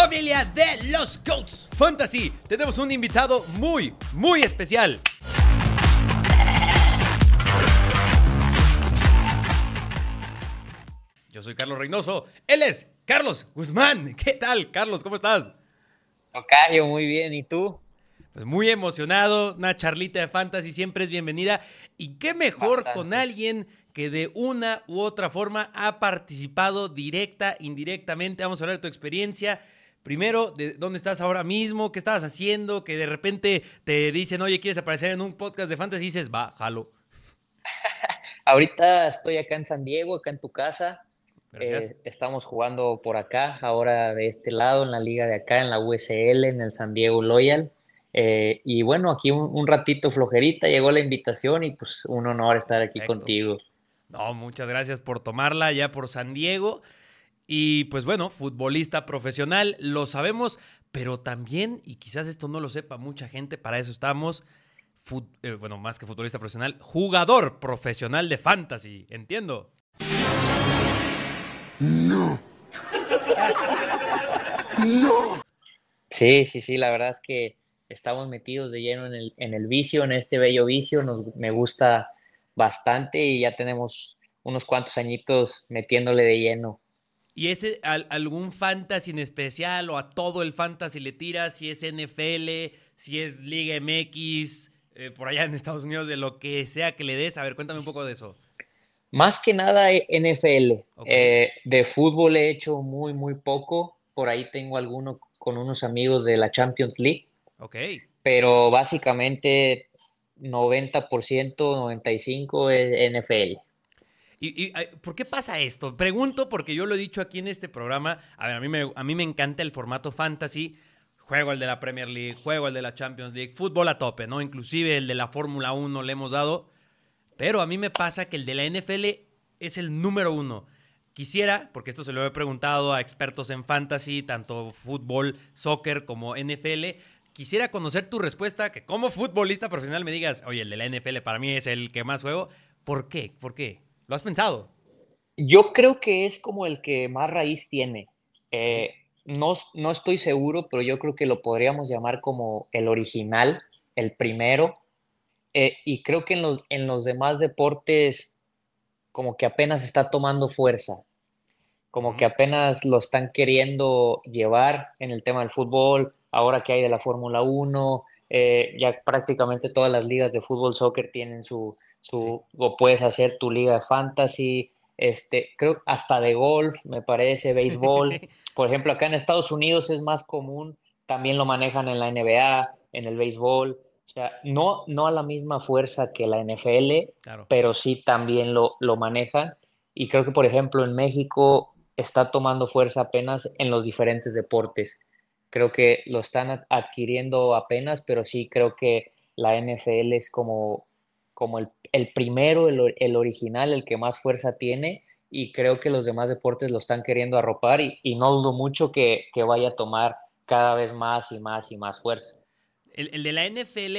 Familia de los Goats Fantasy, tenemos un invitado muy, muy especial. Yo soy Carlos Reynoso, él es Carlos Guzmán. ¿Qué tal, Carlos? ¿Cómo estás? Tocayo, muy bien. ¿Y tú? Pues muy emocionado, una charlita de fantasy siempre es bienvenida. Y qué mejor con alguien que de una u otra forma ha participado directa, indirectamente. Vamos a hablar de tu experiencia. Primero, de dónde estás ahora mismo, qué estabas haciendo, que de repente te dicen, oye, ¿quieres aparecer en un podcast de fantasy? Y dices, va, jalo. Ahorita estoy acá en San Diego, acá en tu casa. Eh, estamos jugando por acá, ahora de este lado, en la liga de acá, en la USL, en el San Diego Loyal. Eh, y bueno, aquí un, ratito flojerita, llegó la invitación y pues un honor estar aquí contigo. No, muchas gracias por tomarla ya por San Diego. Y pues bueno, futbolista profesional, lo sabemos, pero también, y quizás esto no lo sepa mucha gente, para eso estamos, eh, bueno, más que futbolista profesional, jugador profesional de fantasy, entiendo. No. No. Sí, sí, sí, la verdad es que estamos metidos de lleno en el, en el vicio, en este bello vicio, nos, me gusta bastante y ya tenemos unos cuantos añitos metiéndole de lleno. ¿Y ese algún fantasy en especial o a todo el fantasy le tiras? Si es NFL, si es Liga MX, eh, por allá en Estados Unidos, de lo que sea que le des. A ver, cuéntame un poco de eso. Más que nada eh, NFL. Eh, de fútbol he hecho muy, muy poco. Por ahí tengo alguno con unos amigos de la Champions League. Ok. Pero básicamente 90%, 95% es NFL. ¿Y, por qué pasa esto? Pregunto porque yo lo he dicho aquí en este programa. A ver, a mí me, a mí me encanta el formato fantasy. Juego el de la Premier League, juego el de la Champions League, fútbol a tope, ¿no? Inclusive el de la Fórmula 1 le hemos dado. Pero a mí me pasa que el de la NFL es el número uno. Quisiera, porque esto se lo he preguntado a expertos en fantasy, tanto fútbol, soccer como NFL, quisiera conocer tu respuesta, que como futbolista profesional me digas, oye, el de la NFL para mí es el que más juego. ¿Por qué? ¿Por qué? ¿Lo has pensado? Yo creo que es como el que más raíz tiene. Eh, no, no estoy seguro, pero yo creo que lo podríamos llamar como el original, el primero. Eh, y creo que en los, en los demás deportes como que apenas está tomando fuerza, como que apenas lo están queriendo llevar en el tema del fútbol, ahora que hay de la Fórmula 1, eh, ya prácticamente todas las ligas de fútbol, soccer tienen su, su o puedes hacer tu liga de fantasy, este, creo hasta de golf, me parece, béisbol. Por ejemplo, acá en Estados Unidos es más común, también lo manejan en la NBA, en el béisbol. O sea, no, no a la misma fuerza que la NFL, pero sí también lo, lo manejan. Y creo que, por ejemplo, en México está tomando fuerza apenas en los diferentes deportes. Creo que lo están adquiriendo apenas, pero sí creo que la NFL es como, como el, el primero, el, el, original, el que más fuerza tiene, y creo que los demás deportes lo están queriendo arropar y, no dudo mucho que, que, vaya a tomar cada vez más y más y más fuerza. El, el de la NFL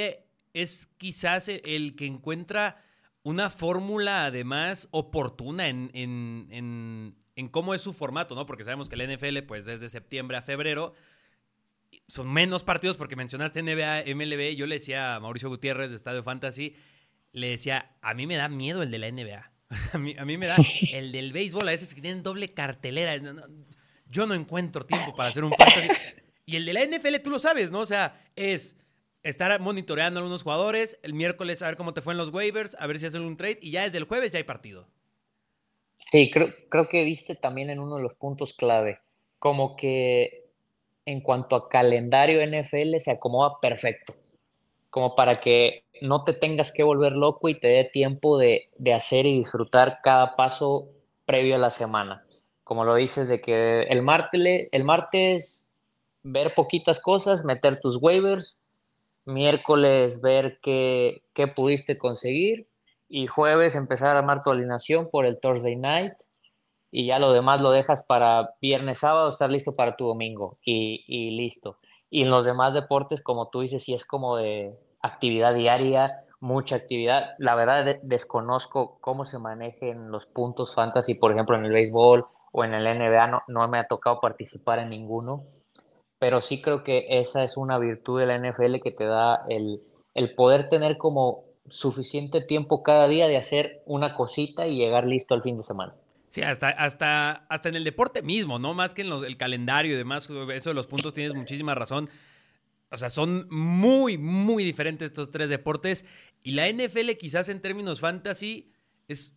es quizás el que encuentra una fórmula además oportuna en, en, en, en, cómo es su formato, ¿no? Porque sabemos que la NFL pues desde septiembre a febrero son menos partidos porque mencionaste NBA, MLB. Yo le decía a Mauricio Gutiérrez de Estadio Fantasy, le decía, a mí me da miedo el de la NBA. a, mí, a mí me da el del béisbol, a veces que tienen doble cartelera. yo no encuentro tiempo para hacer un fantasy. Y el de la NFL, tú lo sabes, ¿no? O sea, es estar monitoreando a algunos jugadores, el miércoles a ver cómo te fue en los waivers, a ver si hacen un trade, y ya desde el jueves ya hay partido. Sí, creo, creo que viste también en uno de los puntos clave, como que en cuanto a calendario NFL se acomoda perfecto, como para que no te tengas que volver loco y te dé tiempo de, hacer y disfrutar cada paso previo a la semana. Como lo dices, de que el martes, el martes ver poquitas cosas, meter tus waivers, miércoles ver qué, qué pudiste conseguir y jueves empezar a armar tu alineación por el Thursday Night y ya lo demás lo dejas para viernes, sábado, estar listo para tu domingo y, listo. Y en los demás deportes, como tú dices, si es como de actividad diaria, mucha actividad. La verdad desconozco cómo se manejen los puntos fantasy, por ejemplo, en el béisbol o en el NBA, no, no me ha tocado participar en ninguno. pero sí creo que esa es una virtud de la NFL que te da el, el poder tener como suficiente tiempo cada día de hacer una cosita y llegar listo al fin de semana. Sí, hasta, hasta, hasta en el deporte mismo, ¿no? Más que en los, el calendario y demás, eso de los puntos tienes muchísima razón. O sea, son muy, muy diferentes estos tres deportes. Y la NFL quizás en términos fantasy es,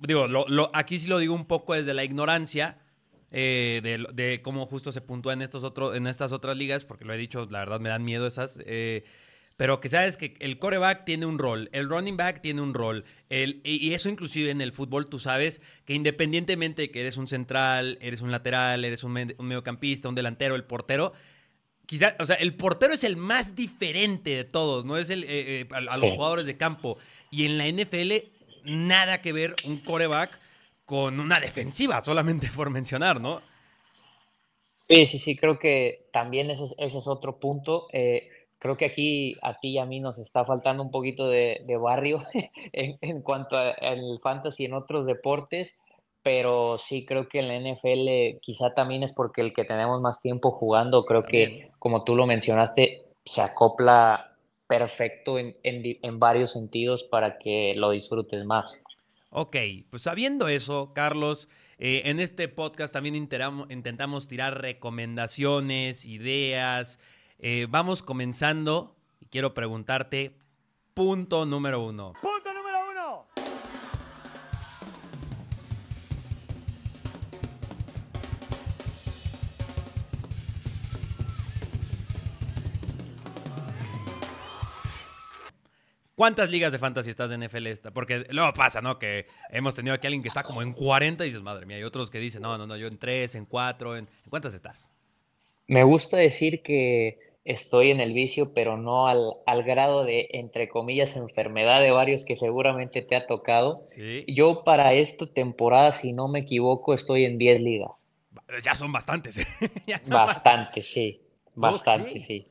digo, lo, aquí sí lo digo un poco desde la ignorancia eh, de, cómo justo se puntúa en, estos otros, en estas otras ligas, porque lo he dicho, la verdad me dan miedo esas. Eh, pero que sabes que el coreback tiene un rol, el running back tiene un rol, el, y eso inclusive en el fútbol tú sabes que independientemente de que eres un central, eres un lateral, eres un, mediocampista, un delantero, el portero, quizás, o sea, el portero es el más diferente de todos, no es el, eh, eh, a, los jugadores de campo. Y en la NFL, nada que ver un coreback con una defensiva, solamente por mencionar, ¿no? Sí, sí, sí, creo que también ese, ese es otro punto. Eh, creo que aquí a ti y a mí nos está faltando un poquito de, barrio en, cuanto al fantasy y en otros deportes, pero sí creo que en la NFL quizá también es porque el que tenemos más tiempo jugando, creo que como tú lo mencionaste, se acopla perfecto en, varios sentidos para que lo disfrutes más. Ok, pues sabiendo eso, Carlos, eh, en este podcast también intentamos tirar recomendaciones, ideas, eh, vamos comenzando y quiero preguntarte, punto número uno. Punto número uno. ¿Cuántas ligas de fantasy estás en NFL esta? Porque luego pasa, ¿no? Que hemos tenido aquí a alguien que está como en 40 y dices, madre mía, y otros que dicen, no, no, no, yo en 3, en 4, ¿en cuántas estás? Me gusta decir que estoy en el vicio, pero no al, al, grado de, entre comillas, enfermedad de varios que seguramente te ha tocado. Yo para esta temporada, si no me equivoco, estoy en 10 ligas. Ya son bastantes. ¿eh? bastante, sí. Bastante, sí.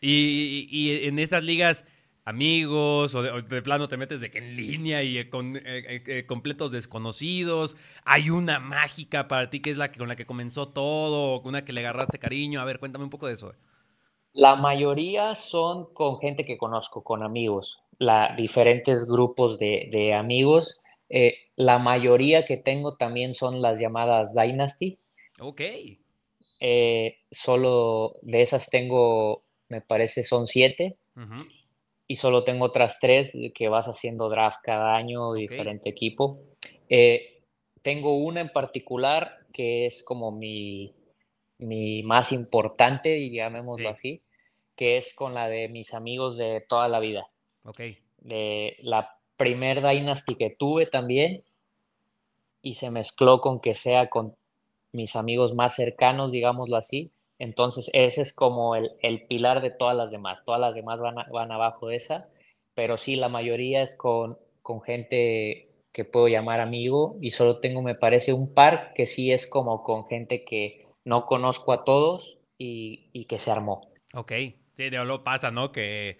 Y, y, en estas ligas, amigos, o de, plano te metes de que en línea y eh, con eh, completos desconocidos. Hay una mágica para ti que es la que, con la que comenzó todo, una que le agarraste cariño. A ver, cuéntame un poco de eso. La mayoría son con gente que conozco, con amigos, la, diferentes grupos de, amigos. Eh, la mayoría que tengo también son las llamadas Dynasty. Ok. Eh, solo de esas tengo, me parece, son siete. Y solo tengo otras tres que vas haciendo draft cada año, diferente equipo. Eh, tengo una en particular que es como mi, mi más importante, llamémoslo así, que es con la de mis amigos de toda la vida. Ok. De la primer Dynasty que tuve también y se mezcló con que sea con mis amigos más cercanos, digámoslo así. Entonces ese es como el, pilar de todas las demás. Todas las demás van, van abajo de esa, pero sí, la mayoría es con, con gente que puedo llamar amigo y solo tengo, me parece, un par que sí es como con gente que no conozco a todos y, y que se armó. Ok. Sí, de lo pasa, ¿no? Que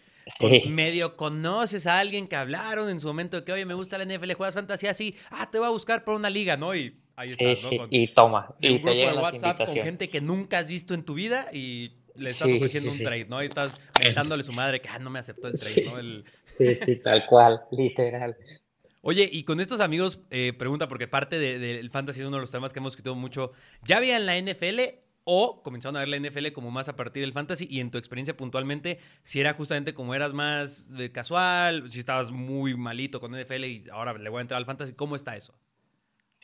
medio conoces a alguien que hablaron en su momento de que, oye, me gusta la NFL, juegas fantasía así, ah, te voy a buscar por una liga, ¿no? Y ahí estás, ¿no? y toma. y un grupo de WhatsApp con gente que nunca has visto en tu vida y le estás ofreciendo un trade, ¿no? Y estás mentándole a su madre que, ah, no me aceptó el trade, ¿no? Sí, sí, tal cual, literal. Oye, y con estos amigos, eh, pregunta, porque parte del fantasy es uno de los temas que hemos escrito mucho. ¿Ya en la NFL o comenzaron a ver la NFL como más a partir del fantasy y en tu experiencia puntualmente, si era justamente como eras más de casual, si estabas muy malito con NFL y ahora le voy a entrar al fantasy, ¿cómo está eso?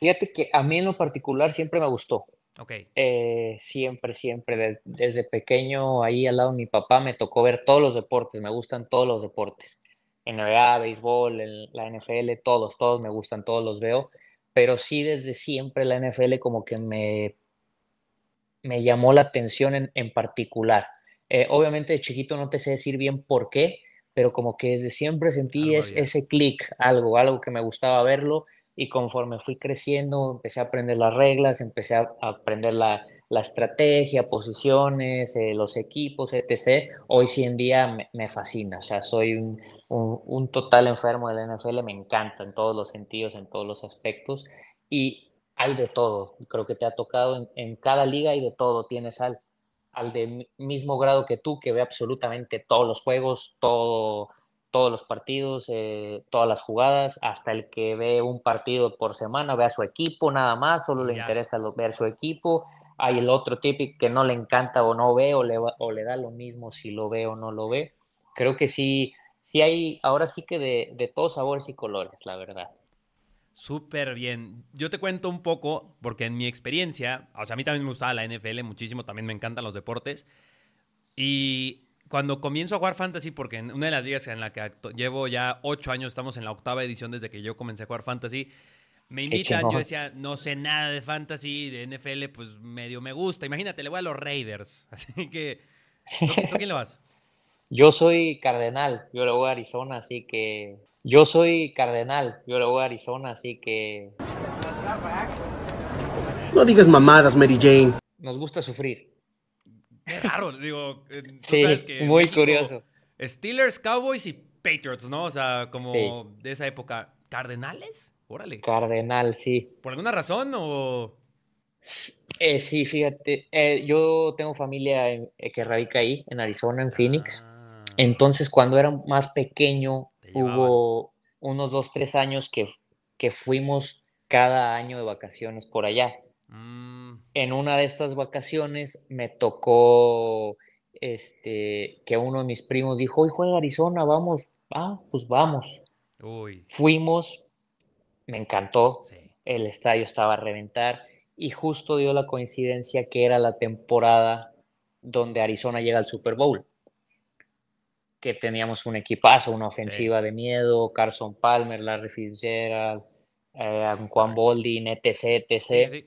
Fíjate que a mí en lo particular siempre me gustó. Ok. Eh, siempre, siempre, desde, pequeño ahí al lado de mi papá me tocó ver todos los deportes, me gustan todos los deportes. NBA, béisbol, la NFL, todos, todos me gustan, todos los veo, pero sí desde siempre la NFL como que me me llamó la atención en, particular. Eh, obviamente de chiquito no te sé decir bien por qué, pero como que desde siempre sentí ese clic, algo, algo que me gustaba verlo y conforme fui creciendo empecé a aprender las reglas, empecé a, aprender la, estrategia, posiciones, eh, los equipos, etc. Hoy sí en día me, fascina, o sea, soy un, un, total enfermo del NFL, me encanta en todos los sentidos, en todos los aspectos y hay de todo. Creo que te ha tocado en, cada liga y de todo, tienes al. al de mismo grado que tú, que ve absolutamente todos los juegos, todo, todos los partidos, eh, todas las jugadas, hasta el que ve un partido por semana, ve a su equipo nada más, solo le interesa ver su equipo. Hay el otro típico que no le encanta o no ve, o le, o le da lo mismo si lo ve o no lo ve. Creo que sí, sí hay, ahora sí que de, de todos sabores y colores, la verdad. Súper bien. Yo te cuento un poco, porque en mi experiencia, o sea, a mí también me gustaba la NFL muchísimo, también me encantan los deportes. Y cuando comienzo a jugar fantasy, porque en una de las ligas en la que llevo ya ocho años, estamos en la octava edición desde que yo comencé a jugar fantasy, me invitan, yo decía, no sé nada de fantasy, de NFL, pues medio me gusta. Imagínate, le voy a los Raiders. Así que, ¿tú, quién le vas? Yo soy Cardenal, yo le voy a Arizona, así que yo soy Cardenal, yo le voy a Arizona, así que. No digas mamadas, Mary Jane. Nos gusta sufrir. Qué raro, digo. Eh, sí, muy curioso. Steelers, Cowboys y Patriots, ¿no? O sea, como de esa época. ¿Cardenales? Órale. Cardenal, sí. ¿Por alguna razón o.? Eh, sí, fíjate. Eh, yo tengo familia que radica ahí, en Arizona, en Phoenix. Ah. Entonces, cuando era más pequeño, hubo unos dos, tres años que, que fuimos cada año de vacaciones por allá. Mm. En una de estas vacaciones me tocó este, que uno de mis primos dijo, hoy juega Arizona, vamos, ah, pues vamos. Fuimos, me encantó, el estadio estaba a reventar y justo dio la coincidencia que era la temporada donde Arizona llega al Super Bowl. Que teníamos un equipazo, una ofensiva de miedo, Carson Palmer, Larry Fitzgerald, eh, Juan Boldin, etc, etc.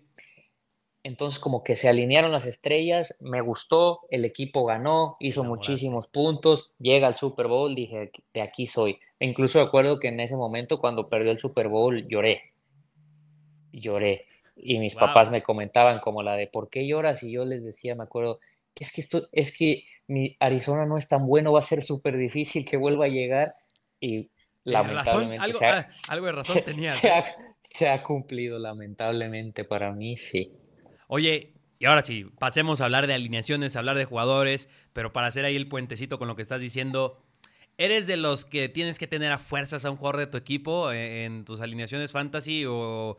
Entonces como que se alinearon las estrellas, me gustó, el equipo ganó, hizo muchísimos puntos, llega al Super Bowl, dije, de aquí soy. E incluso recuerdo que en ese momento cuando perdió el Super Bowl lloré, lloré. Y mis papás me comentaban como la de, ¿por qué lloras? Y yo les decía, me acuerdo, es que esto, es que mi Arizona no es tan bueno, va a ser súper difícil que vuelva a llegar y lamentablemente algo, de razón tenía. Se ha, cumplido lamentablemente para mí, sí. Oye, y ahora sí, pasemos a hablar de alineaciones, a hablar de jugadores, pero para hacer ahí el puentecito con lo que estás diciendo, ¿eres de los que tienes que tener a fuerzas a un jugador de tu equipo eh, en, tus alineaciones fantasy o...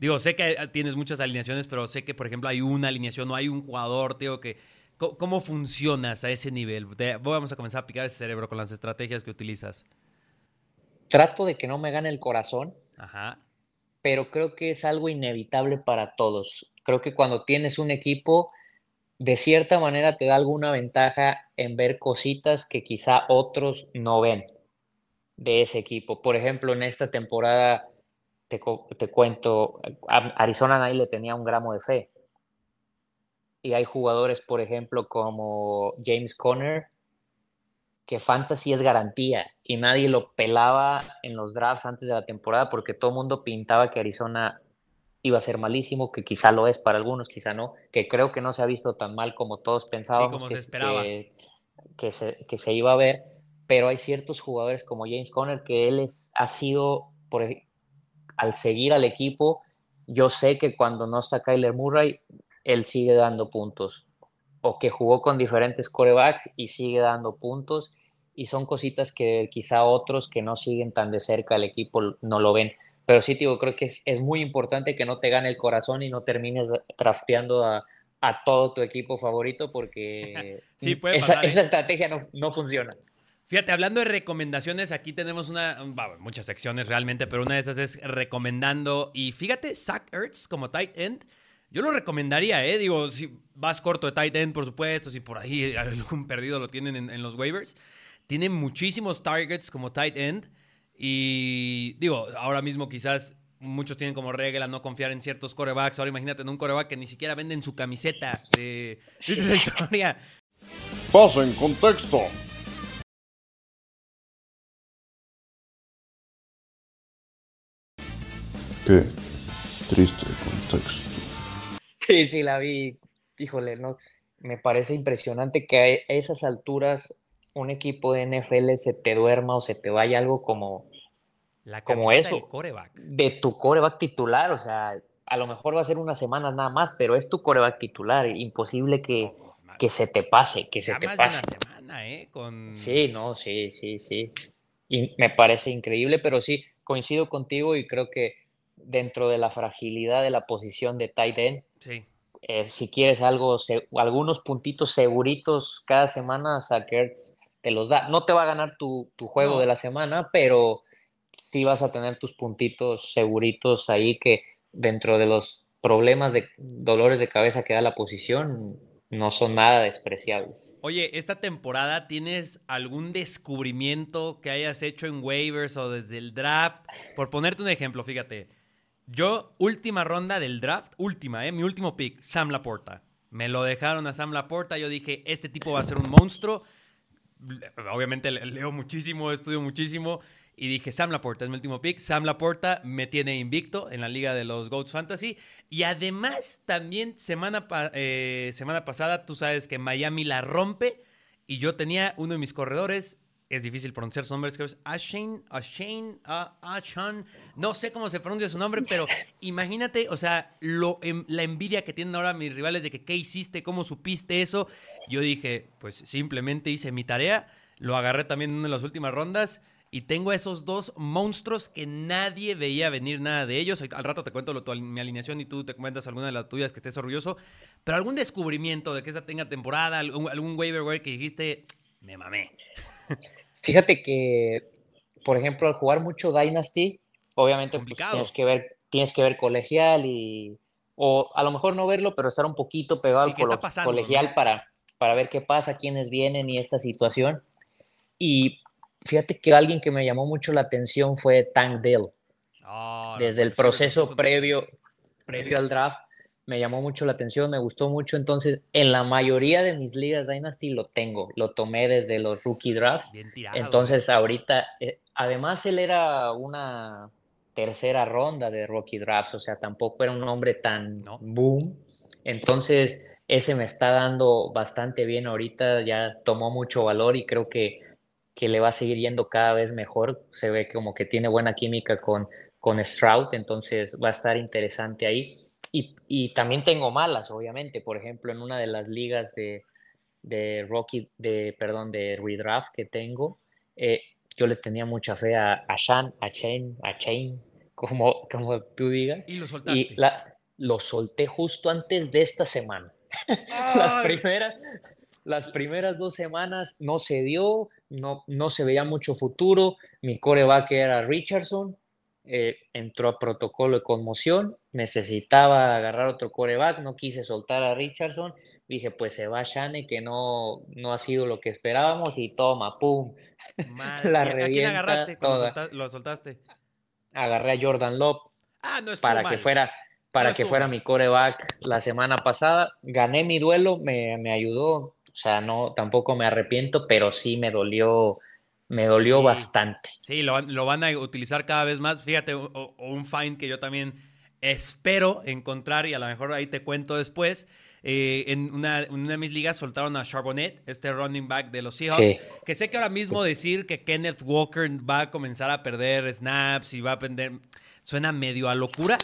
Digo, sé que tienes muchas alineaciones, pero sé que, por ejemplo, hay una alineación o hay un jugador, tío, que ¿Cómo funcionas a ese nivel? Vamos a comenzar a picar ese cerebro con las estrategias que utilizas. Trato de que no me gane el corazón, Ajá. pero creo que es algo inevitable para todos. Creo que cuando tienes un equipo, de cierta manera te da alguna ventaja en ver cositas que quizá otros no ven de ese equipo. Por ejemplo, en esta temporada, te, cuento, Arizona nadie le tenía un gramo de fe y hay jugadores, por ejemplo, como James Conner, que fantasy es garantía y nadie lo pelaba en los drafts antes de la temporada porque todo el mundo pintaba que Arizona iba a ser malísimo, que quizá lo es para algunos, quizá no, que creo que no se ha visto tan mal como todos pensábamos que, se Que, se, que, se, iba a ver, pero hay ciertos jugadores como James Conner que él es, ha sido, por, al seguir al equipo, yo sé que cuando no está Kyler Murray, él sigue dando puntos. O que jugó con diferentes corebacks y sigue dando puntos. Y son cositas que quizá otros que no siguen tan de cerca el equipo no lo ven. Pero sí, digo, creo que es, muy importante que no te gane el corazón y no termines drafteando a, todo tu equipo favorito porque esa, ¿eh? estrategia no, no, funciona. Fíjate, hablando de recomendaciones, aquí tenemos una, muchas secciones realmente, pero una de esas es recomendando. Y fíjate, Zach Ertz como tight end yo lo recomendaría, ¿eh? Digo, si vas corto de tight end, por supuesto, si por ahí algún perdido lo tienen en, los waivers. Tiene muchísimos targets como tight end. Y digo, ahora mismo quizás muchos tienen como regla no confiar en ciertos corebacks. Ahora imagínate en un coreback que ni siquiera venden su camiseta de, de historia. Pasa en contexto. Qué triste contexto. Sí, sí, la vi. Híjole, no. Me parece impresionante que a esas alturas un equipo de NFL se te duerma o se te vaya algo como, la como eso. Coreback. De tu coreback titular. O sea, a lo mejor va a ser unas semanas nada más, pero es tu coreback titular. Imposible que, que se te pase, que se ya te más pase. de una semana, ¿eh? Con... Sí, no, sí, sí, sí. Y me parece increíble, pero sí, coincido contigo y creo que dentro de la fragilidad de la posición de tight end, Sí. eh, si quieres algo, se- algunos puntitos seguritos cada semana, Zach Ertz te los da. No te va a ganar tu, tu juego No. de la semana, pero sí vas a tener tus puntitos seguritos ahí que dentro de los problemas de dolores de cabeza que da la posición, no son nada despreciables. Oye, esta temporada tienes algún descubrimiento que hayas hecho en waivers o desde el draft. Por ponerte un ejemplo, fíjate. Yo, última ronda del draft, última, ¿eh? Mi último pick, Sam Laporta. Me lo dejaron a Sam Laporta. Yo dije, este tipo va a ser un monstruo. Obviamente le- leo muchísimo, estudio muchísimo. Y dije, Sam Laporta es mi último pick. Sam Laporta me tiene invicto en la liga de los Goats Fantasy. Y además, también semana, eh, semana pasada, tú sabes que Miami la rompe. Y yo tenía uno de mis corredores. Es difícil pronunciar su nombre, es que es Ashane, Ashane, Ashan. No sé cómo se pronuncia su nombre, pero imagínate, o sea, lo, em- la envidia que tienen ahora mis rivales de que qué hiciste, cómo supiste eso. Yo dije, pues simplemente hice mi tarea. Lo agarré también en una de las últimas rondas. Y tengo esos dos monstruos que nadie veía venir nada de ellos. Al rato te cuento lo- tu- mi alineación y tú te comentas alguna de las tuyas que estés orgulloso. Pero algún descubrimiento de que esta tenga temporada, algún, algún waiver wire que dijiste, me mamé. Fíjate que, por ejemplo, al jugar mucho Dynasty, obviamente pues, tienes que ver, tienes que ver colegial y o a lo mejor no verlo, pero estar un poquito pegado Sí, al ¿qué está colo- pasando, colegial no? para, para ver qué pasa, quiénes vienen y esta situación. Y fíjate que alguien que me llamó mucho la atención fue Tank Dell. Ah, Desde el proceso previo, previo al draft, me llamó mucho la atención, me gustó mucho. Entonces, en la mayoría de mis ligas Dynasty lo tengo, lo tomé desde los rookie drafts. Tirado. ¿eh? Entonces, ahorita, eh, además él era una tercera ronda de rookie drafts, o sea, tampoco era un hombre tan No. boom. Entonces, ese me está dando bastante bien ahorita, ya tomó mucho valor y creo que, que le va a seguir yendo cada vez mejor. Se ve como que tiene buena química con, con Stroud, entonces va a estar interesante ahí. Y, y también tengo malas, obviamente. Por ejemplo, en una de las ligas de, de Rocky, de, perdón, de redraft que tengo, eh, yo le tenía mucha fe a, a Shan, a Chain, a Chain, como, como tú digas. Y lo soltaste. Y la, lo solté justo antes de esta semana. Las primeras, las primeras dos semanas no se dio, no, no se veía mucho futuro. Mi coreback era Richardson, eh, entró a protocolo de conmoción, necesitaba agarrar otro coreback, no quise soltar a Richardson. Dije, pues se va Shane, que no, no ha sido lo que esperábamos, y toma, pum, Madre la mía, ¿A quién revienta agarraste cuando solta- lo soltaste? agarré a Jordan Love Ah, no para mal. que fuera, para No que fuera mal. mi coreback la semana pasada. Gané mi duelo, me, me ayudó, o sea, no, tampoco me arrepiento, pero sí me dolió, me dolió Sí. bastante. Sí, lo van, lo van a utilizar cada vez más. Fíjate, o, o- o un find que yo también espero encontrar y a lo mejor ahí te cuento después. Eh, en, una, en una de mis ligas soltaron a Charbonnet, este running back de los Seahawks, Sí. que sé que ahora mismo decir que Kenneth Walker va a comenzar a perder snaps y va a perder, suena medio a locura,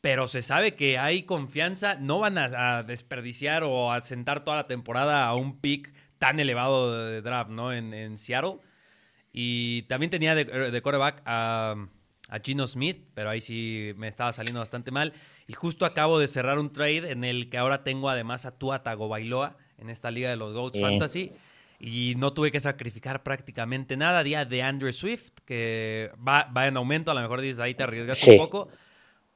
pero se sabe que hay confianza, no van a, a desperdiciar o a sentar toda la temporada a un pick tan elevado de draft, ¿no? En, en Seattle. Y también tenía de, de quarterback a, a Gino Smith, pero ahí sí me estaba saliendo bastante mal. Y justo acabo de cerrar un trade en el que ahora tengo además a Tua Tagovailoa en esta liga de los Goats Sí. Fantasy. Y no tuve que sacrificar prácticamente nada. Día de Andrew Swift, que va, va en aumento. A lo mejor dices, ahí te arriesgas Sí. un poco.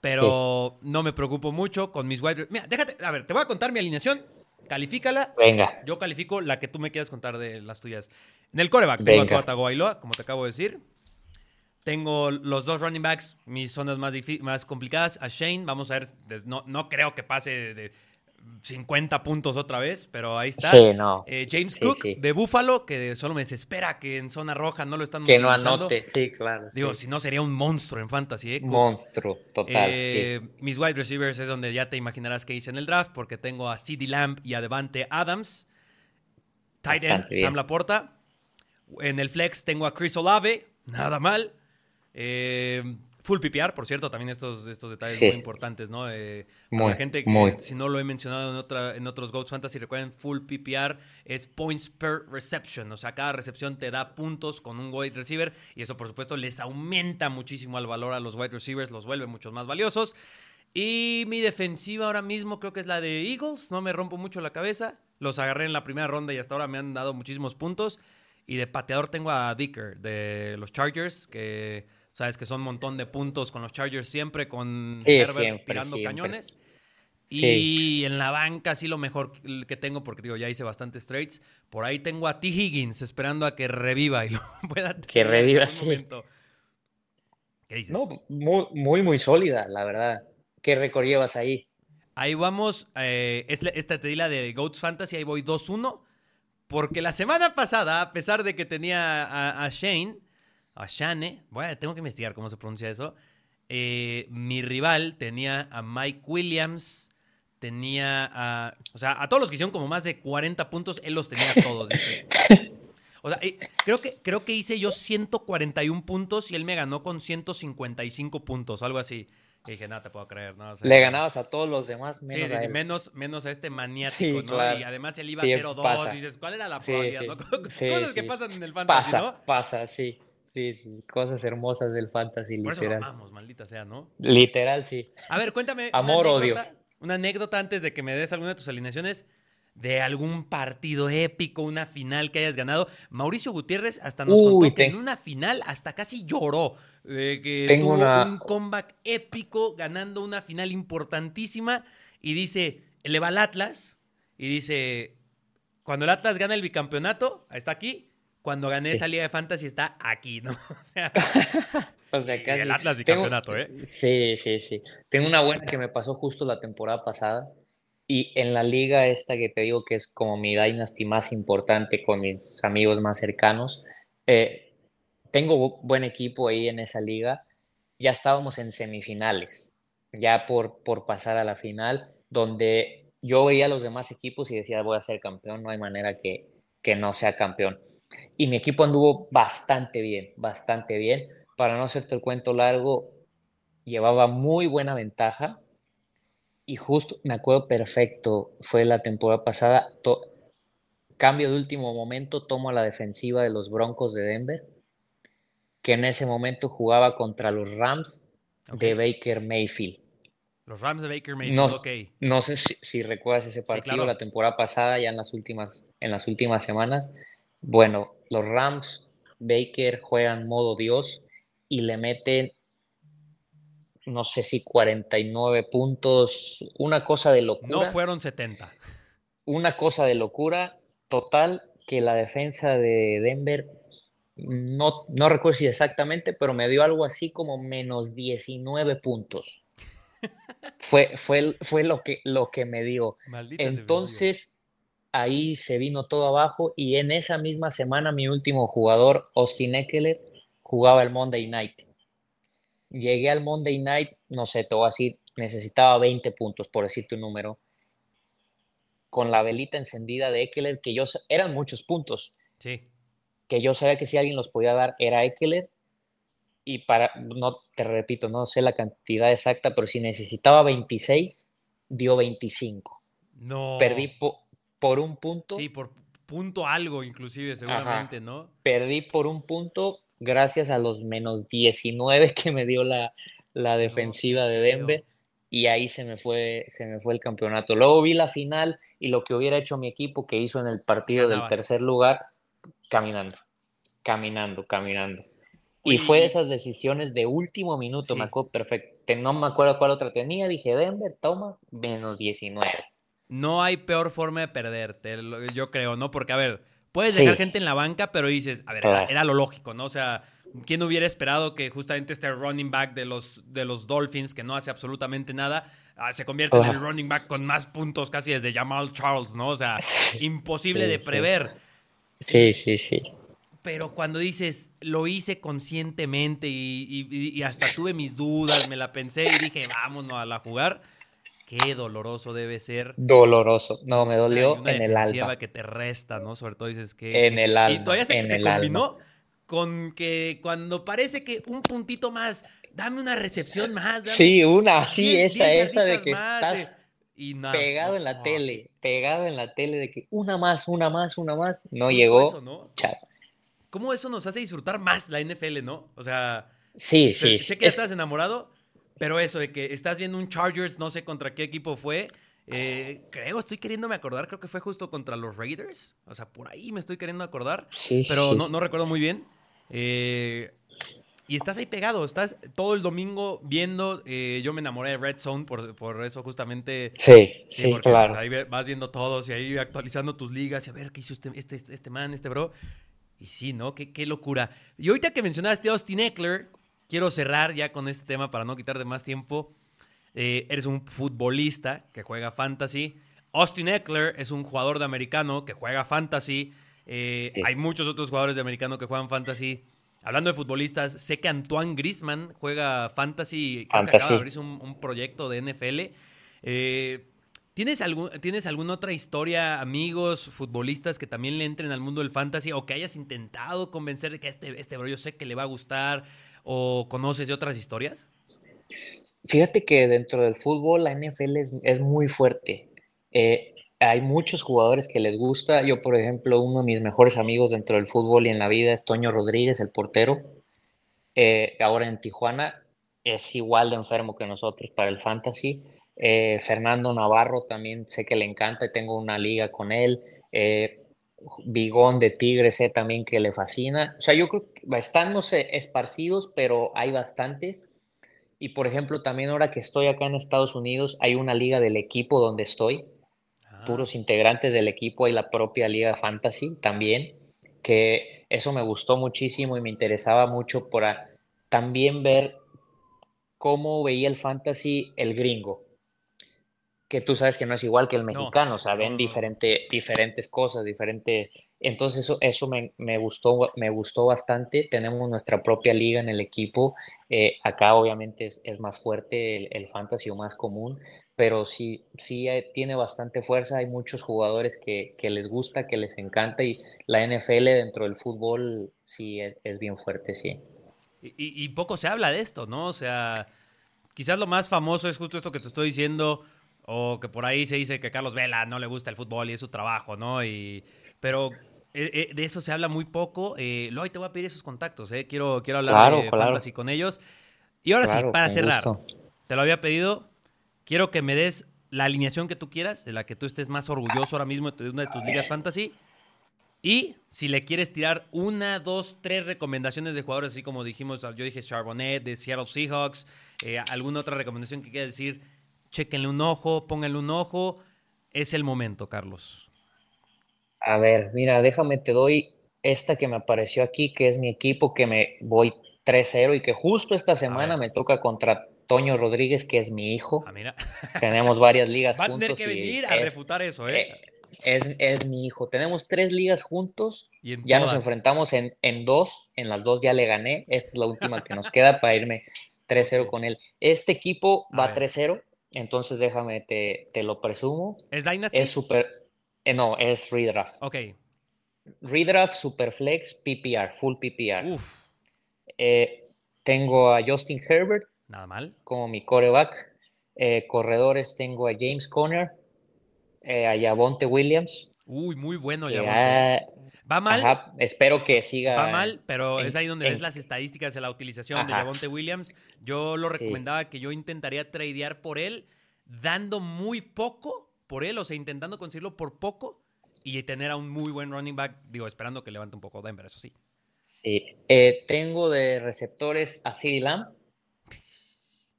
Pero no me preocupo mucho con mis wide Mira, déjate, a ver, te voy a contar mi alineación. Califícala. Venga, Yo califico la que tú me quieras contar de las tuyas. En el coreback tengo Venga. a Tua Tagovailoa, como te acabo de decir. Tengo los dos running backs, mis zonas más, más complicadas. A Shane, vamos a ver, no, no creo que pase de, de 50 puntos otra vez, pero ahí está. sí, no, Eh, James Sí, Cook sí. de Buffalo, que solo me desespera que en zona roja no lo están que no anote, sí, claro. Digo, si no sería un monstruo en fantasy, ¿eh? Monstruo, total, Eh, Mis wide receivers es donde ya te imaginarás que hice en el draft, porque tengo a CeeDee Lamb y a Devante Adams. Tight end. Sam Laporta. En el flex tengo a Chris Olave, nada mal. Eh, Full PPR, por cierto, también estos, estos detalles Sí. muy importantes, ¿no? Eh, para Muy, la gente que, muy. si no lo he mencionado en, otra, en otros Goats Fantasy, recuerden, Full PPR es points per reception, o sea, cada recepción te da puntos con un wide receiver y eso, por supuesto, les aumenta muchísimo el valor a los wide receivers, los vuelve mucho más valiosos. Y mi defensiva ahora mismo creo que es la de Eagles, no me rompo mucho la cabeza. Los agarré en la primera ronda y hasta ahora me han dado muchísimos puntos. Y de pateador tengo a Dicker de los Chargers, que sabes que son un montón de puntos con los Chargers siempre, con Sí, Herbert siempre, tirando siempre. cañones. Y Sí. en la banca sí lo mejor que tengo, porque digo, ya hice bastantes trades. Por ahí tengo a T. Higgins esperando a que reviva y lo pueda tener Que reviva, sí. momento. ¿Qué dices? No, muy, muy, muy sólida, la verdad. ¿Qué récord llevas ahí? Ahí vamos. eh, esta te di la de Goats Fantasy. Ahí voy 2-1. Porque la semana pasada, a pesar de que tenía a, a Shane, a Shane, bueno, tengo que investigar cómo se pronuncia eso. eh, mi rival tenía a Mike Williams, tenía a. O sea, a todos los que hicieron como más de 40 puntos, él los tenía todos. Dije, O sea, eh, creo que, creo que hice yo 141 puntos y él me ganó con 155 puntos, algo así. Y dije, nada, te puedo creer, ¿no? O sea, Le ganabas a todos los demás, Sí, menos sí, a sí, él. menos, menos a este maniático, Sí, ¿no? claro. Y además él iba Sí, 0-2, pasa. dices, ¿cuál era la Sí, probabilidad? sí. no? Sí, Cosas que sí. pasan en el fantasy, Pasa, ¿no? pasa, sí. Sí, sí. Cosas hermosas del fantasy, Por eso literal. amamos, maldita sea, ¿no? Literal, sí. A ver, cuéntame Amor, una odio. una anécdota antes de que me des alguna de tus alineaciones de algún partido épico, una final que hayas ganado. Mauricio Gutiérrez hasta nos Uy, contó que te- en una final hasta casi lloró, de que Tengo tuvo una- un comeback épico ganando una final importantísima y dice, le va al Atlas y dice, cuando el Atlas gana el bicampeonato, está aquí. Cuando gané Sí. esa liga de fantasy está aquí, ¿no? O sea, O sea, casi- el Atlas tengo- bicampeonato, ¿eh? Sí, sí, sí. Tengo una buena que me pasó justo la temporada pasada. Y en la liga esta que te digo que es como mi dynasty más importante con mis amigos más cercanos, eh, tengo bu- buen equipo ahí en esa liga. Ya estábamos en semifinales, ya por, por pasar a la final, donde yo veía a los demás equipos y decía, voy a ser campeón, no hay manera que, que no sea campeón. Y mi equipo anduvo bastante bien, bastante bien. Para no hacerte el cuento largo, llevaba muy buena ventaja y justo, me acuerdo perfecto, fue la temporada pasada, cambio de último momento, tomo a la defensiva de los Broncos de Denver, que en ese momento jugaba contra los Rams de. Baker Mayfield. Los Rams de Baker Mayfield, No, no sé si, si recuerdas ese partido claro. la temporada pasada, ya en las últimas, en las últimas semanas. Bueno, los Rams, Baker juegan modo Dios y le meten, no sé si 49 puntos, una cosa de locura. No fueron 70. Una cosa de locura total que la defensa de Denver, no, no recuerdo si exactamente, pero me dio algo así como menos 19 puntos. Fue, fue, fue lo, que, lo que me dio. Maldita. Entonces, ahí se vino todo abajo y en esa misma semana mi último jugador, Austin Eckler, jugaba el Monday Night. Llegué al Monday Night, no sé, te voy a decir, necesitaba 20 puntos, por decirte un número, con la velita encendida de Eckler, que yo, eran muchos puntos, Sí. Que yo sabía que si alguien los podía dar era Eckler, y para, no, te repito, no sé la cantidad exacta, pero si necesitaba 26, dio 25 No. perdí po- por un punto, Sí, por punto algo, inclusive, seguramente, ¿no? perdí por un punto gracias a los menos 19 que me dio la, la defensiva de creo. Denver y ahí se me fue se me fue el campeonato. Luego vi la final y lo que hubiera hecho mi equipo que hizo en el partido del tercer lugar caminando, caminando, caminando. Y fue de esas decisiones de último minuto, me Sí. acuerdo perfecto. No me acuerdo cuál otra tenía, dije Denver, toma, menos 19. No hay peor forma de perderte, yo creo, ¿no? Porque, a ver, puedes Sí. dejar gente en la banca, pero dices, a ver, era, Claro. era lo lógico, ¿no? O sea, ¿quién hubiera esperado que justamente este running back de los, de los Dolphins, que no hace absolutamente nada, ah, se convierta en el running back con más puntos casi desde Jamal Charles, ¿no? O sea, imposible Sí, de prever. Sí, sí, sí. Pero cuando dices, lo hice conscientemente y, y- y hasta tuve mis dudas, me la pensé y dije, vámonos a la jugar, qué doloroso debe ser. Doloroso. No, me O sea, dolió y una en el alma. que te resta, ¿no? Sobre todo dices que... En el Y alma, todavía se en te el combinó con que cuando parece que un puntito más dame una recepción más. dame Sí, una, sí, diez- esa, diez esa de que más, estás eh, y pegado no, en la no, tele, pegado en la tele de que una más, una más, una más, no llegó. eso, ¿no? chao. ¿Cómo eso nos hace disfrutar más la NFL, no? O sea, Sí, sé, sí, sé que es- estás enamorado, pero eso de que estás viendo un Chargers, no sé contra qué equipo fue. eh, creo, estoy queriéndome acordar, creo que fue justo contra los Raiders. O sea, por ahí me estoy queriendo acordar. sí, pero sí. no, no recuerdo muy bien. Eh, y estás ahí pegado, estás todo el domingo viendo. eh, yo me enamoré de Red Zone por, por eso justamente. Sí, Sí, sí, porque claro. pues, ahí vas viendo todos y ahí actualizando tus ligas y a ver qué hizo este, este, este man, este bro. Y sí, ¿no? Qué, qué locura. Y ahorita que mencionaste a Austin Eckler, quiero cerrar ya con este tema para no quitar de más tiempo. Eh, eres un futbolista que juega fantasy. Austin Eckler es un jugador de americano que juega fantasy. Eh, Sí. Hay muchos otros jugadores de americano que juegan fantasy. Hablando de futbolistas, sé que Antoine Grisman juega fantasy. Creo que acaba Fantasy. de abrirse un, un proyecto de NFL. Eh, ¿tienes, algún, ¿Tienes alguna otra historia, amigos, futbolistas que también le entren al mundo del fantasy o que hayas intentado convencer de que este, este bro yo sé que le va a gustar o conoces de otras historias? Fíjate que dentro del fútbol la NFL es, es muy fuerte. Eh, hay muchos jugadores que les gusta. Yo, por ejemplo, uno de mis mejores amigos dentro del fútbol y en la vida es Toño Rodríguez, el portero. Eh, ahora en Tijuana es igual de enfermo que nosotros para el fantasy. Eh, Fernando Navarro también sé que le encanta y tengo una liga con él. Eh, Bigón de Tigres sé también que le fascina. O sea, yo creo que están, no sé, esparcidos, pero hay bastantes. Y por ejemplo, también ahora que estoy acá en Estados Unidos, hay una liga del equipo donde estoy, Puros integrantes del equipo, hay la propia liga fantasy también, que eso me gustó muchísimo y me interesaba mucho para también ver cómo veía el fantasy el gringo, que tú sabes que no es igual que el No, mexicano, o sea, ven no. diferente, diferentes cosas, diferente... Entonces eso, eso me, me gustó, me gustó bastante. Tenemos nuestra propia liga en el equipo. Eh, acá obviamente es, es más fuerte el, el fantasy o más común, pero sí, sí tiene bastante fuerza. Hay muchos jugadores que, que les gusta, que les encanta y la NFL dentro del fútbol sí es, es bien fuerte, sí. Y- y poco se habla de esto, ¿no? O sea, quizás lo más famoso es justo esto que te estoy diciendo, o que por ahí se dice que Carlos Vela no le gusta el fútbol y es su trabajo, ¿no? Y, pero eh, eh, de eso se habla muy poco. Eh, te voy a pedir esos contactos, ¿eh? Quiero, quiero hablar Claro, de claro. fantasy con ellos. Y ahora sí, para cerrar, gusto. te lo había pedido, quiero que me des la alineación que tú quieras, de la que tú estés más orgulloso ahora mismo de una de tus ligas fantasy. Y si le quieres tirar una, dos, tres recomendaciones de jugadores, así como dijimos, yo dije Charbonnet de Seattle Seahawks, eh, alguna otra recomendación que quieras decir, chéquenle un ojo, pónganle un ojo. Es el momento, Carlos. A ver, mira, déjame, te doy esta que me apareció aquí, que es mi equipo, que me voy 3-0 y que justo esta semana me toca contra Toño Rodríguez, que es mi hijo. Ah, mira. Tenemos varias ligas Va a tener juntos que venir a es, refutar eso, ¿eh? eh, es, es mi hijo. Tenemos tres ligas juntos, y ya nos enfrentamos en, en dos, en las dos ya le gané, esta es la última que nos queda para irme 3-0 con él. Este equipo A va ver. 3-0, entonces déjame, te, te lo presumo. ¿Es Dynasty? Es súper, eh, no, es redraft. Ok. Redraft, Superflex, PPR, Full PPR. Uf, Eh, tengo a Justin Herbert nada mal. como mi coreback. Eh, corredores tengo a James Conner, a Javonte Williams. Uy, muy bueno, Yavonte. Va mal, ajá, espero que siga. Va mal, pero en- es ahí donde en- ves las estadísticas de la utilización de. Javonte Williams. Yo lo Sí. recomendaba que yo intentaría tradear por él, dando muy poco por él, o sea, intentando conseguirlo por poco y tener a un muy buen running back, digo, esperando que levante un poco Denver, eso sí. Sí. Eh, tengo de receptores a CeeDee Lamb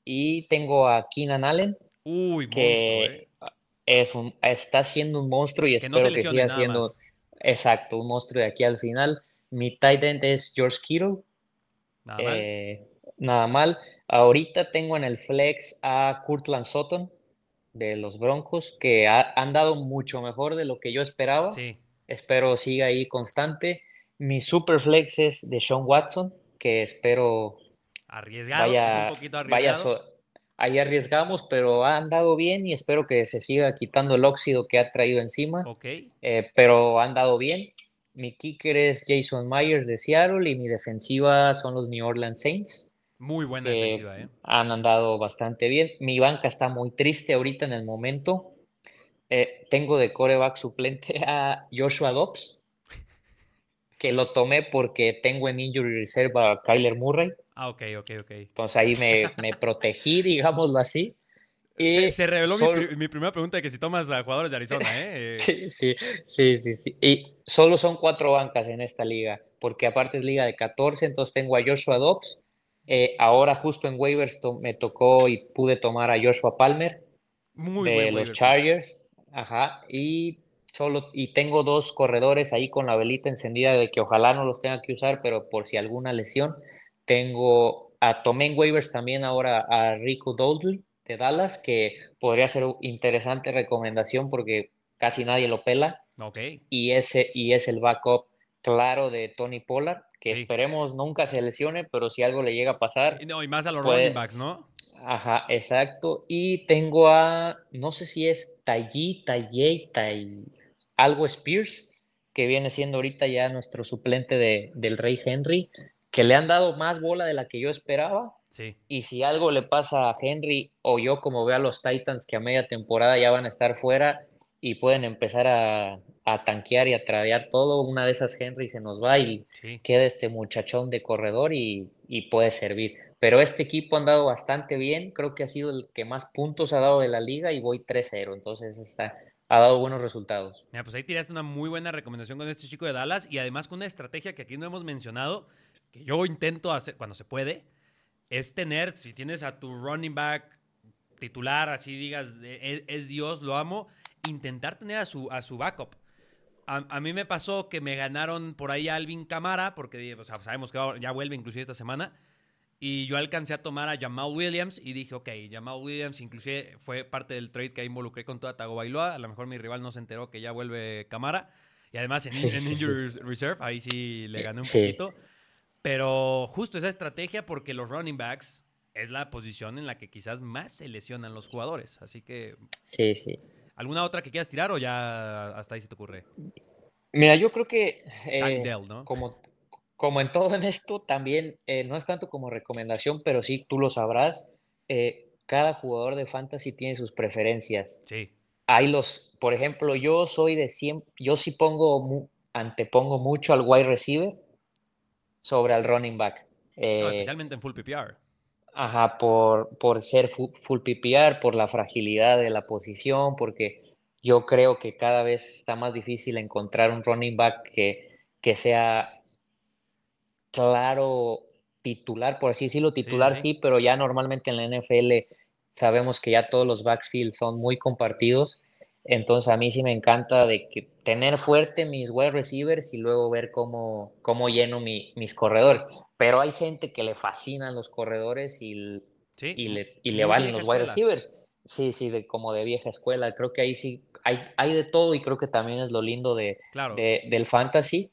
y tengo a Keenan Allen, Uy, monstruo, que ¿eh? es un, está siendo un monstruo y Que no espero se que siga siendo más. Exacto, un monstruo de aquí al final. Mi tight end es George Kittle. Nada mal. Eh, nada mal. Ahorita tengo en el flex a Kurtland Sutton de los Broncos, que ha- han dado mucho mejor de lo que yo esperaba. Sí. Espero siga ahí constante. Mi super flex es de Sean Watson, que espero Arriesgado, vaya, es un poquito vaya so- ahí arriesgamos, pero ha andado bien y espero que se siga quitando el óxido que ha traído encima. Ok. Eh, pero han dado bien. Mi kicker es Jason Myers de Seattle y mi defensiva son los New Orleans Saints. Muy buena que defensiva, ¿eh? han andado bastante bien. Mi banca está muy triste ahorita en el momento. Eh, tengo de coreback suplente a Joshua Dobbs, que lo tomé porque tengo en injury reserve a Kyler Murray. Ah, ok, ok, ok. Entonces ahí me, me protegí, digámoslo así. Y Se, se reveló mi, solo- mi primera pregunta de que si tomas a jugadores de Arizona, ¿eh? Sí, sí, sí, sí, sí. Y solo son cuatro bancas en esta liga, porque aparte es liga de 14, entonces tengo a Joshua Dobbs. Eh, ahora justo en waivers to- me tocó y pude tomar a Joshua Palmer Muy de los. Chargers. Ajá. Y solo y tengo dos corredores ahí con la velita encendida de que ojalá no los tenga que usar, pero por si alguna lesión. Tengo a tomé waivers también ahora a Rico Dowdle de Dallas, que podría ser interesante recomendación porque casi nadie lo pela Ok. y ese y es el backup claro de Tony Pollard, que Sí. esperemos nunca se lesione, pero si algo le llega a pasar, Y No, y más a los Puede- running backs, ¿no? ajá, exacto. Y tengo a, no sé si es Tayi, Tayey, Tay, algo Spears, que viene siendo ahorita ya nuestro suplente de, del Rey Henry, que le han dado más bola de la que yo esperaba. Sí. Y si algo le pasa a Henry o yo como veo a los Titans que a media temporada ya van a estar fuera y pueden empezar a, a tanquear y a tradear todo, una de esas Henry se nos va y Sí. queda este muchachón de corredor y, y puede servir. Pero este equipo ha andado bastante bien, creo que ha sido el que más puntos ha dado de la liga y voy 3-0, entonces está, ha dado buenos resultados. Mira, pues ahí tiraste una muy buena recomendación con este chico de Dallas y además con una estrategia que aquí no hemos mencionado, que yo intento hacer cuando se puede, es tener, si tienes a tu running back titular, así digas, es, es Dios, lo amo, intentar tener a su, a su backup. A, a mí me pasó que me ganaron por ahí a Alvin Camara, porque o sea, sabemos que ya vuelve inclusive esta semana. Y yo alcancé a tomar a Jamal Williams y dije, ok, Jamal Williams inclusive fue parte del trade que involucré con toda Tagovailoa. A lo mejor mi rival no se enteró que ya vuelve Camara. Y además en, Sí, en sí, sí. Injury Reserve, ahí sí le gané un Sí. poquito. Pero justo esa estrategia porque los running backs es la posición en la que quizás más se lesionan los jugadores. Así que, Sí, sí. ¿alguna otra que quieras tirar o ya hasta ahí se te ocurre? Mira, yo creo que eh, Dell, ¿no? como, como en todo en esto, también eh, no es tanto como recomendación, pero sí tú lo sabrás, eh, cada jugador de fantasy tiene sus preferencias. Sí. Hay los, por ejemplo, yo soy de siempre, yo sí pongo, mu- antepongo mucho al wide receiver sobre al running back. No, Eh, especialmente en full PPR. Ajá, por, por ser fu- full PPR, por la fragilidad de la posición, porque yo creo que cada vez está más difícil encontrar un running back que, que sea claro titular, por así decirlo, titular sí. sí, pero ya normalmente en la NFL sabemos que ya todos los backfield son muy compartidos, entonces a mí sí me encanta de que tener fuerte mis wide receivers y luego ver cómo, cómo lleno mi- mis corredores. Pero hay gente que le fascinan los corredores y, Sí. y le, y le valen los wide receivers. Sí, sí, de, como de vieja escuela. Creo que ahí sí hay, hay de todo y creo que también es lo lindo de, Claro. de- del fantasy.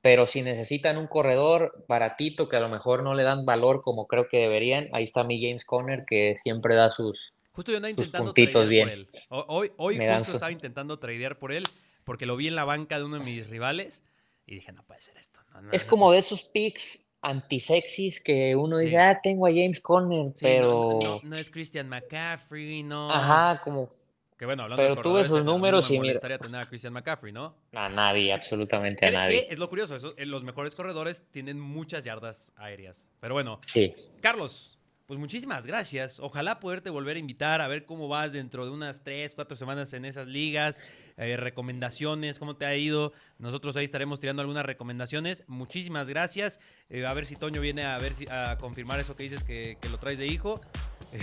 Pero si necesitan un corredor baratito que a lo mejor no le dan valor como creo que deberían, ahí está mi James Conner que siempre da sus... Justo yo andaba sus intentando puntitos por bien. él. Hoy, hoy Me justo su- estaba intentando tradear por él porque lo vi en la banca de uno de mis rivales y dije, no puede ser esto. no, no, Es no, como de esos picks antisexys que uno dice, ah, tengo a James Conner, sí, pero... no, no es Christian McCaffrey, no. Ajá, como Que bueno, hablando Pero de tú ves sus números me y mira- tener a Christian McCaffrey, ¿no? a nadie, absolutamente a nadie. es lo curioso, eso, eh, los mejores corredores tienen muchas yardas aéreas. Pero bueno, Sí. Carlos, pues muchísimas gracias. Ojalá poderte volver a invitar a ver cómo vas dentro de unas tres, cuatro semanas en esas ligas, eh, recomendaciones, cómo te ha ido. Nosotros ahí estaremos tirando algunas recomendaciones. Muchísimas gracias. Eh, a ver si Toño viene a ver si, a confirmar eso que dices que, que lo traes de hijo.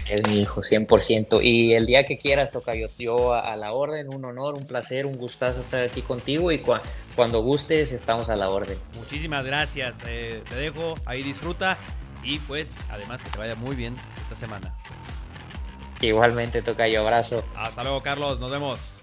Es mi hijo, 100%. Y el día que quieras, toca yo, yo a, a la orden, un honor, un placer, un gustazo estar aquí contigo y cua- cuando gustes estamos a la orden. Muchísimas gracias. Eh, te dejo, ahí disfruta. Y pues, además que te vaya muy bien esta semana. Igualmente toca yo, abrazo. Hasta luego, Carlos. Nos vemos.